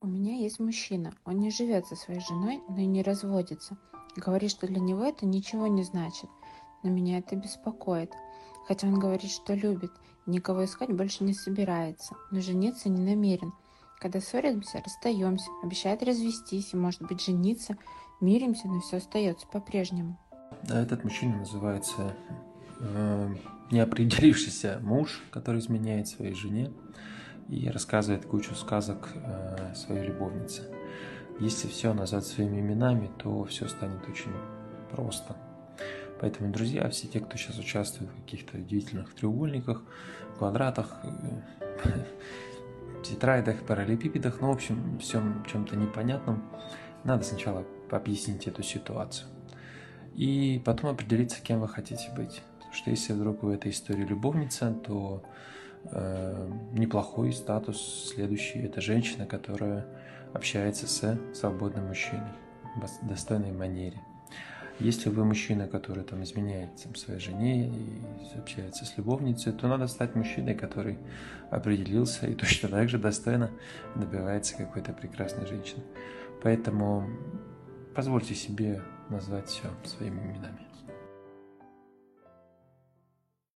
У меня есть мужчина. Он не живет со своей женой, но и не разводится. Говорит, что для него это ничего не значит. Но меня это беспокоит. Хотя он говорит, что любит, никого искать больше не собирается, но жениться не намерен. Когда ссоримся, расстаемся, обещает развестись и, может быть, жениться, миримся, но все остается по-прежнему. Да, этот мужчина называется э, неопределившийся муж, который изменяет своей жене и рассказывает кучу сказок э, своей любовнице. Если все назвать своими именами, то все станет очень просто. Поэтому, друзья, все те, кто сейчас участвует в каких-то удивительных треугольниках, квадратах, э, тетрадях, параллелепипедах, ну, в общем, всем чем-то непонятном, надо сначала объяснить эту ситуацию. И потом определиться, кем вы хотите быть. Потому что если вдруг в этой истории любовница, то э, неплохой статус следующий – это женщина, которая общается с свободным мужчиной в достойной манере. Если вы мужчина, который там изменяет там, своей жене и общается с любовницей, то надо стать мужчиной, который определился и точно так же достойно добивается какой-то прекрасной женщины. Поэтому позвольте себе назвать все своими именами.